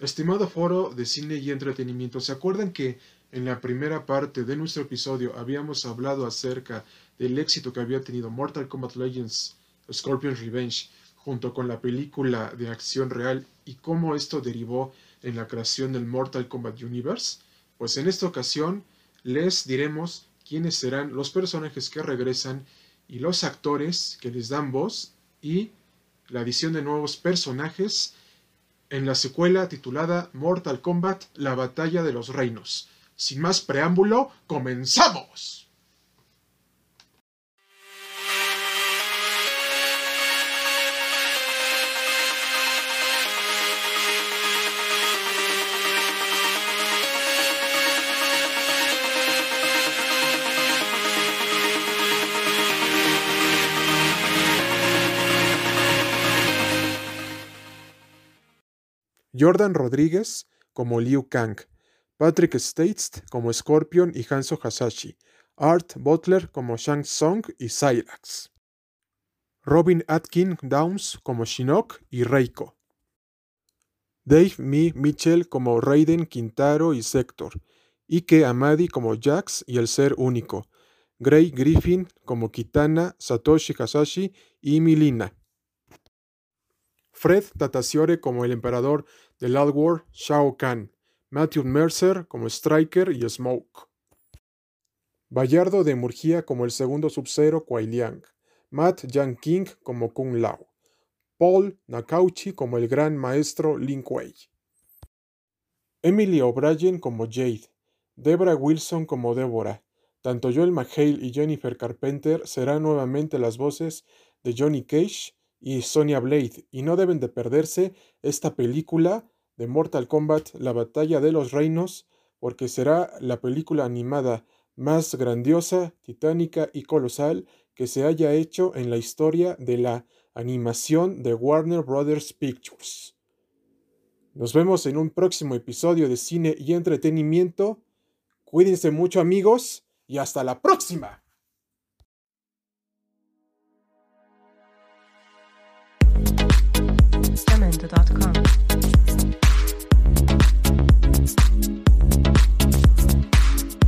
Estimado foro de cine y entretenimiento, ¿se acuerdan que en la primera parte de nuestro episodio habíamos hablado acerca del éxito que había tenido Mortal Kombat Legends Scorpion's Revenge junto con la película de acción real y cómo esto derivó en la creación del Mortal Kombat Universe? Pues en esta ocasión les diremos quiénes serán los personajes que regresan y los actores que les dan voz y la adición de nuevos personajes en la secuela titulada Mortal Kombat La Batalla de los Reinos. Sin más preámbulo, comenzamos. Jordan Rodríguez como Liu Kang, Patrick States como Scorpion y Hanzo Hasashi, Art Butler como Shang Tsung y Cyrax, Robin Atkin Downs como Shinnok y Reiko, Dave Mi Mitchell como Raiden Quintaro y Sector, Ike Amadi como Jax y el Ser Único, Gray Griffin como Kitana, Satoshi Hasashi y Milina. Fred Tatasiore como el emperador del War, Shao Kahn, Matthew Mercer como Striker y Smoke. Bayardo de Murgia como el segundo Sub-Zero Liang, Matt Yang King como Kung Lao, Paul Nakauchi como el gran maestro Lin Kuei, Emily O'Brien como Jade, Debra Wilson como Deborah. Tanto Joel McHale y Jennifer Carpenter serán nuevamente las voces de Johnny Cage y Sonya Blade, y no deben de perderse esta película de Mortal Kombat, La Batalla de los Reinos, porque será la película animada más grandiosa, titánica y colosal que se haya hecho en la historia de la animación de Warner Brothers Pictures. Nos vemos en un próximo episodio de cine y entretenimiento. Cuídense mucho amigos y hasta la próxima. instrumental.com.